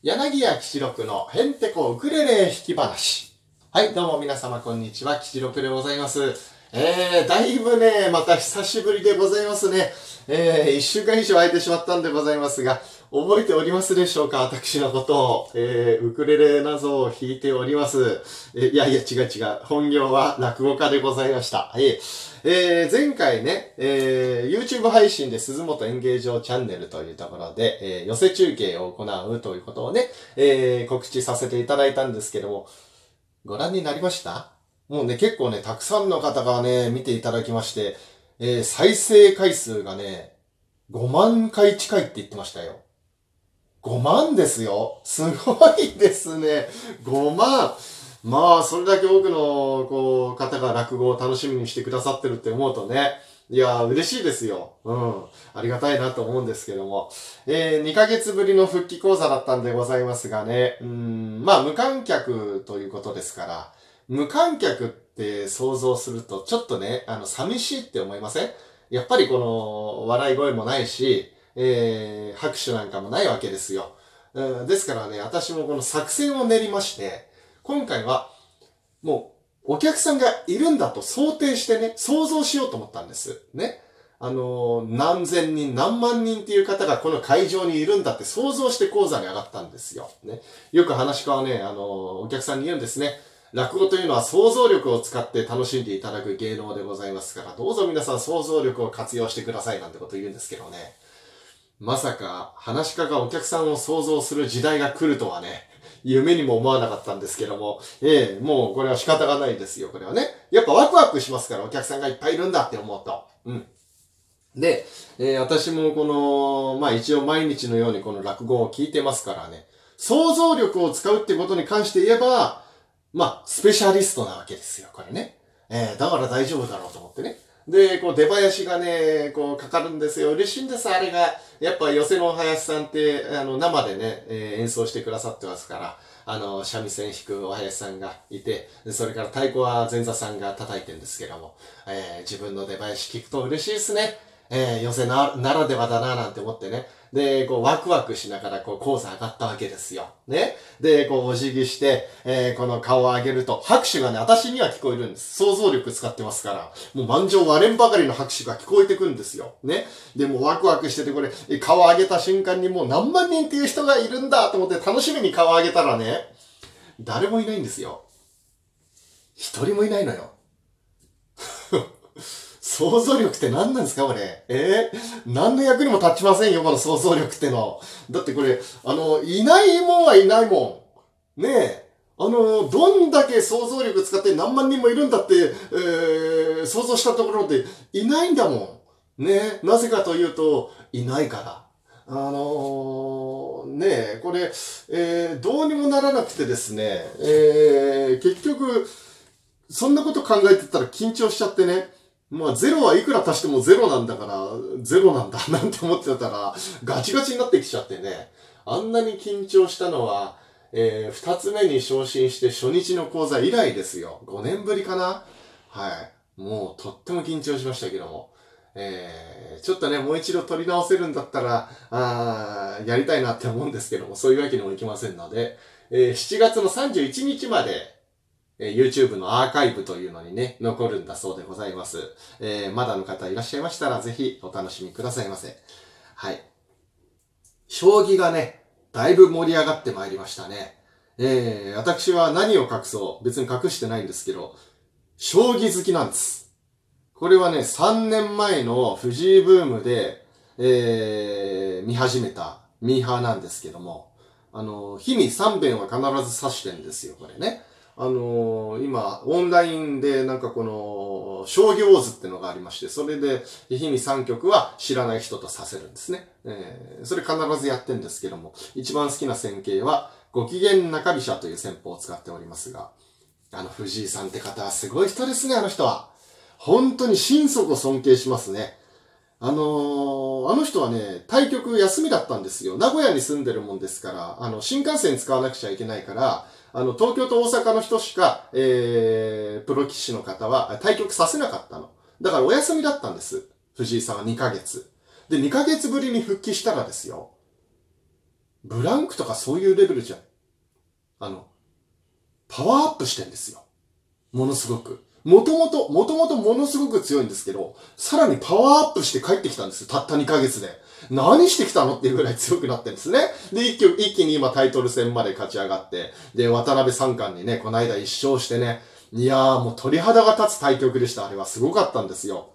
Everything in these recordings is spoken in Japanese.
柳家吉六のヘンテコウクレレ弾き話。はい、どうも皆様こんにちは、吉六でございます。えー、だいぶね、また久しぶりでございますね。えー、一週間以上空いてしまったんでございますが、覚えておりますでしょうか？私のことを。えー、ウクレレ謎を弾いております。えーいやいや違う違う。本業は落語家でございました。はい。えー、前回ね、えー、YouTube 配信で鈴本演芸場チャンネルというところで、えー、寄せ中継を行うということをね、えー、告知させていただいたんですけども、ご覧になりました？もうね、結構ね、たくさんの方がね、見ていただきまして、えー、再生回数がね、5万回近いって言ってましたよ。5万ですよ。すごいですね。5万。まあ、それだけ多くの、こう、方が落語を楽しみにしてくださってるって思うとね、いや、嬉しいですよ。うん。ありがたいなと思うんですけども。えー、2ヶ月ぶりの復帰講座だったんでございますがね、うん、まあ、無観客ということですから、無観客って想像すると、ちょっとね、あの、寂しいって思いません？やっぱりこの、笑い声もないし、えー、拍手なんかもないわけですよ。うん、ですからね、私もこの作戦を練りまして、今回は、もう、お客さんがいるんだと想定してね、想像しようと思ったんです。ね。あのー何千人、何万人っていう方がこの会場にいるんだって想像して講座に上がったんですよ。ね。よく話し家はね、あのーお客さんに言うんですね。落語というのは想像力を使って楽しんでいただく芸能でございますから、どうぞ皆さん想像力を活用してくださいなんてこと言うんですけどね。まさか、話し家がお客さんを想像する時代が来るとはね、夢にも思わなかったんですけども、ええもうこれは仕方がないですよ、これはね。やっぱワクワクしますから、お客さんがいっぱいいるんだって思うと。うん。で、えー私もこの、まあ一応毎日のようにこの落語を聞いてますからね、想像力を使うってことに関して言えば、まあ、スペシャリストなわけですよ、これね。えーだから大丈夫だろうと思ってね。で、こう、出囃子がね、こう、かかるんですよ。嬉しいんです、あれが。やっぱ、寄せの林さんって、あの、生でね、えー演奏してくださってますから、あの、三味線弾くお林さんがいて、それから太鼓は前座さんが叩いてるんですけども、えー自分の出囃子聞くと嬉しいですね。えー寄せな、ならではだな、なんて思ってね。で、こう、ワクワクしながら、こう、講座上がったわけですよ。ね。で、こう、お辞儀して、えーこの顔を上げると、拍手がね、私には聞こえるんです。想像力使ってますから、もう満場割れんばかりの拍手が聞こえてくるんですよ。ね。で、もうワクワクしてて、これ、顔を上げた瞬間にもう何万人っていう人がいるんだと思って楽しみに顔を上げたらね、誰もいないんですよ。一人もいないのよ。想像力って何なんですかこれ？え？ー、何の役にも立ちませんよ、この想像力っての。だってこれ、あの、いないもんはいないもん。ねえ。あの、どんだけ想像力使って何万人もいるんだって、えー、想像したところでいないんだもん。ねえ。なぜかというと、いないから。あのーねえ、これ、えー、どうにもならなくてですね、えー、結局、そんなこと考えてたら緊張しちゃってね、まあ、ゼロはいくら足してもゼロなんだから、ゼロなんだ なんて思ってたら、ガチガチになってきちゃってね、あんなに緊張したのは、えー、二つ目に昇進して初日の講座以来ですよ。5年ぶりかなはい。もう、とっても緊張しましたけども。えー、ちょっとね、もう一度取り直せるんだったら、あーやりたいなって思うんですけども、そういうわけにもいきませんので、えー7月の31日まで、え YouTube のアーカイブというのにね、残るんだそうでございます。えーまだの方いらっしゃいましたら、ぜひお楽しみくださいませ。はい。将棋がね、だいぶ盛り上がってまいりましたね。えー私は何を隠そう、別に隠してないんですけど、将棋好きなんです。これはね、3年前の藤井ブームで、えー見始めたミーハーなんですけども、あの、日に3遍は必ず指してんですよ、これね。あの今、オンラインでなんかこの、将棋ウォーズってのがありまして、それで日に3局は知らない人と指せるんですね。えーそれ必ずやってんですけども、一番好きな戦型は、ご機嫌中飛車という戦法を使っておりますが、あの藤井さんって方はすごい人ですね、あの人は。本当に心底尊敬しますね。あのーあの人はね、対局休みだったんですよ。名古屋に住んでるもんですから、あの、新幹線使わなくちゃいけないから、あの、東京と大阪の人しか、えー、プロ棋士の方は対局させなかったの。だからお休みだったんです。藤井さんは2ヶ月。で、2ヶ月ぶりに復帰したらですよ。ブランクとかそういうレベルじゃん。あの、パワーアップしてんですよ。ものすごく。もともと、もともとものすごく強いんですけど、さらにパワーアップして帰ってきたんですよ。たった2ヶ月で。何してきたのっていうぐらい強くなってるんですね。で、一気一気に今タイトル戦まで勝ち上がって、で、渡辺三冠にね、この間一勝してね、いやーもう鳥肌が立つ対局でした。あれはすごかったんですよ。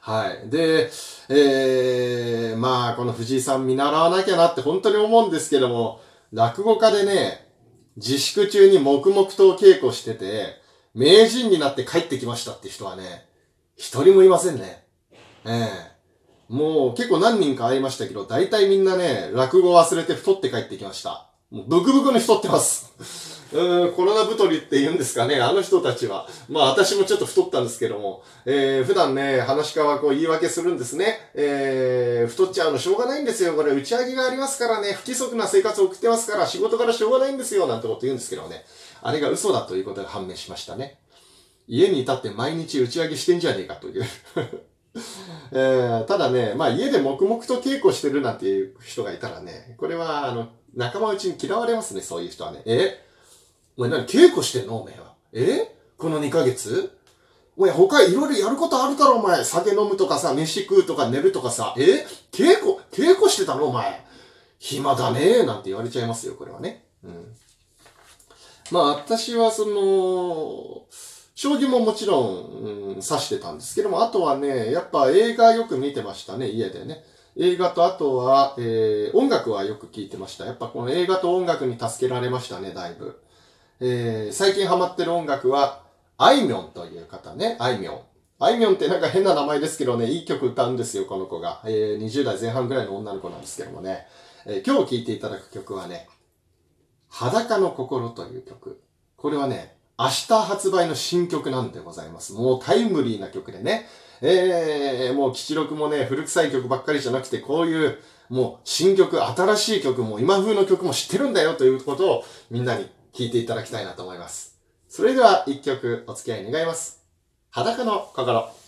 はい。で、えー、まあ、この藤井さん見習わなきゃなって本当に思うんですけども、落語家でね、自粛中に黙々と稽古してて、名人になって帰ってきましたって人はね、一人もいませんね。ええもう結構何人か会いましたけど、大体みんなね、落語忘れて太って帰ってきました。もうブクブクに太ってます。うん、コロナ太りって言うんですかね、あの人たちは。まあ私もちょっと太ったんですけども、えー、普段ね、話し家はこう言い訳するんですね。えー、太っちゃうのしょうがないんですよ。これ打ち上げがありますからね、不規則な生活を送ってますから、仕事からしょうがないんですよ、なんてこと言うんですけどね。あれが嘘だということが判明しましたね。家にいたって毎日打ち上げしてんじゃねえかという えー、ただね、まあ家で黙々と稽古してるなんていう人がいたらね、これはあの、仲間内に嫌われますね、そういう人はね。え？お前何稽古してんの？お前は。え？この2ヶ月？お前他いろいろやることあるからお前。酒飲むとかさ、飯食うとか寝るとかさ。え？稽古、稽古してたの？お前。暇だねなんて言われちゃいますよ、これはね。うん。まあ私はその、将棋ももちろん、うん、指してたんですけども、あとはね、やっぱ映画よく見てましたね、家でね。映画とあとは、えー、音楽はよく聴いてました。やっぱこの映画と音楽に助けられましたね、だいぶ。えー、最近ハマってる音楽は、あいみょんという方ね、あいみょん。あいみょんってなんか変な名前ですけどね、いい曲歌うんですよ、この子が。えー、20代前半ぐらいの女の子なんですけどもね。えー、今日聴いていただく曲はね、裸の心という曲。これはね、明日発売の新曲なんでございます。もうタイムリーな曲でね。えー、もう吉録もね、古臭い曲ばっかりじゃなくて、こういう、もう新曲、新しい曲も、今風の曲も知ってるんだよということをみんなに聴いていただきたいなと思います。それでは一曲お付き合い願います。裸の心。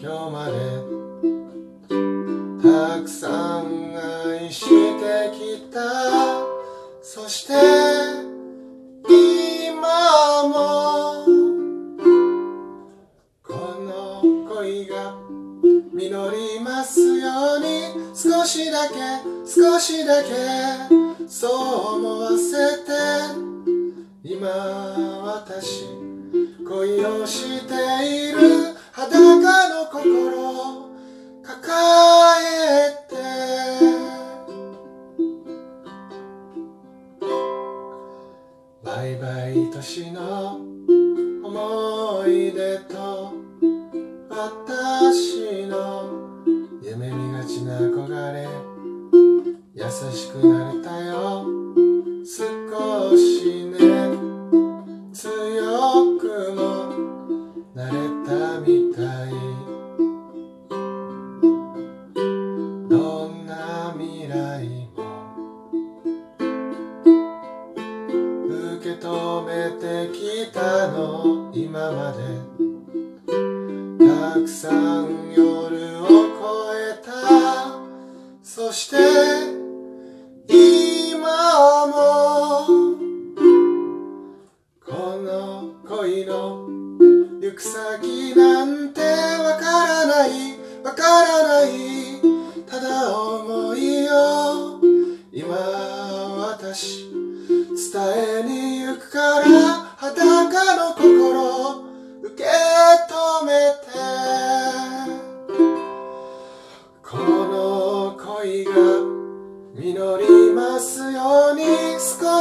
今日までたくさん愛してきた。そして今もこの恋が実りますように。少しだけ少しだけそう私の夢見がちな憧れ。優しくなれたよ。少しね。強くも。なれたみたい。どんな未来も。受け止めてきたの。今まで。さん夜を越えた。そして今もこの恋の行く先なんてわからないわからない。ただ思う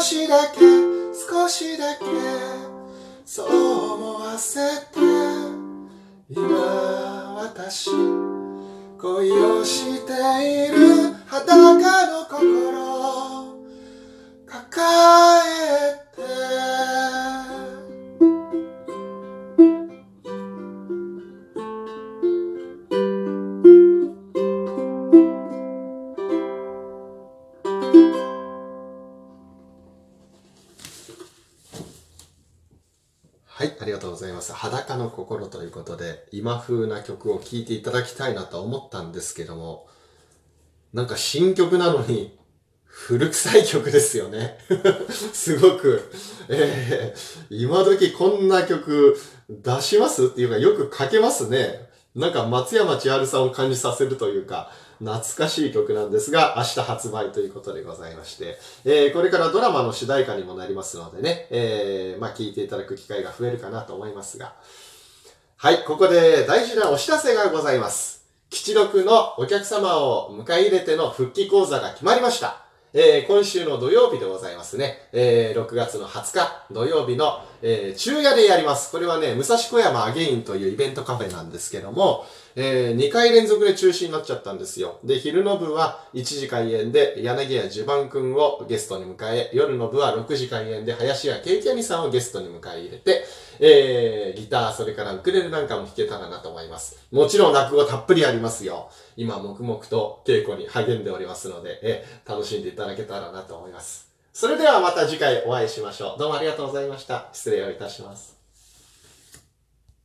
しだけ少しだけそう思わせて今私恋をしている。ます。裸の心ということで、今風な曲を聴いていただきたいなと思ったんですけども、なんか新曲なのに、古臭い曲ですよね。すごく、えー、今時こんな曲出します？っていうかよく書けますね。なんか松山千春さんを感じさせるというか、懐かしい曲なんですが、明日発売ということでございまして、えー、これからドラマの主題歌にもなりますのでね、えー、まあ聞いていただく機会が増えるかなと思いますが。はい、ここで大事なお知らせがございます。吉六のお客様を迎え入れての復帰講座が決まりました。えー、今週の土曜日でございますね。えー、6月の20日土曜日の、えー、昼夜でやります。これはね、武蔵小山アゲインというイベントカフェなんですけども、えー、2回連続で中止になっちゃったんですよ。で、昼の部は1時開演で柳家襦袢くんをゲストに迎え、夜の部は6時開演で林家ケイキャニさんをゲストに迎え入れて、えー、ギター、それからウクレレなんかも弾けたらなと思います。もちろん落語たっぷりありますよ。今、黙々と稽古に励んでおりますので、えー、楽しんでいただけたらなと思います。それではまた次回お会いしましょう。どうもありがとうございました。失礼をいたします。